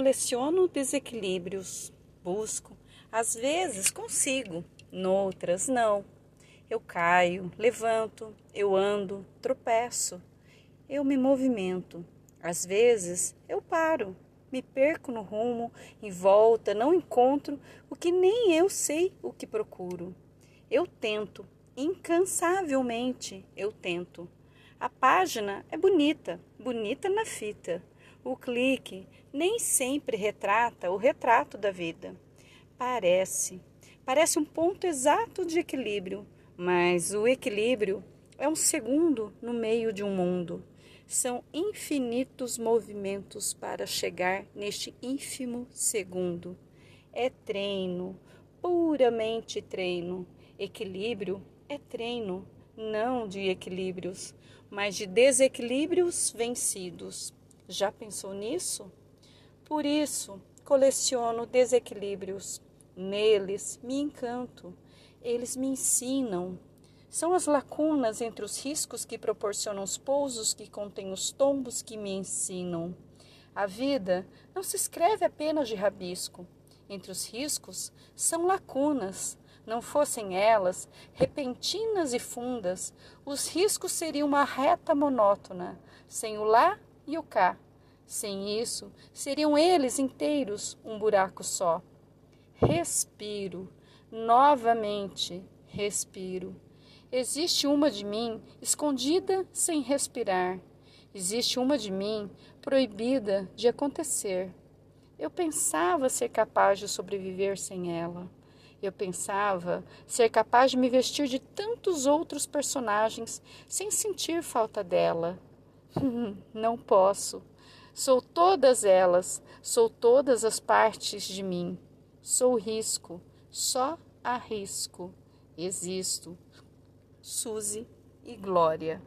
Coleciono desequilíbrios, busco, às vezes consigo, noutras não. Eu caio, levanto, eu ando, tropeço, eu me movimento. Às vezes eu paro, me perco no rumo, em volta, não encontro o que nem eu sei o que procuro. Eu tento, incansavelmente eu tento. A página é bonita, bonita na fita. O clique nem sempre retrata o retrato da vida. Parece, parece um ponto exato de equilíbrio, mas o equilíbrio é um segundo no meio de um mundo. São infinitos movimentos para chegar neste ínfimo segundo. É treino, puramente treino. Equilíbrio é treino, não de equilíbrios, mas de desequilíbrios vencidos. Já pensou nisso? Por isso, coleciono desequilíbrios. Neles me encanto. Eles me ensinam. São as lacunas entre os riscos que proporcionam os pousos que contêm os tombos que me ensinam. A vida não se escreve apenas de rabisco. Entre os riscos são lacunas. Não fossem elas repentinas e fundas, os riscos seriam uma reta monótona, sem o lá e o cá. Sem isso, seriam eles inteiros um buraco só. Respiro, novamente respiro. Existe uma de mim escondida sem respirar. Existe uma de mim proibida de acontecer. Eu pensava ser capaz de sobreviver sem ela. Eu pensava ser capaz de me vestir de tantos outros personagens sem sentir falta dela. Não posso. Sou todas elas, sou todas as partes de mim. Sou risco, só arrisco. Existo. Suzy e Glória.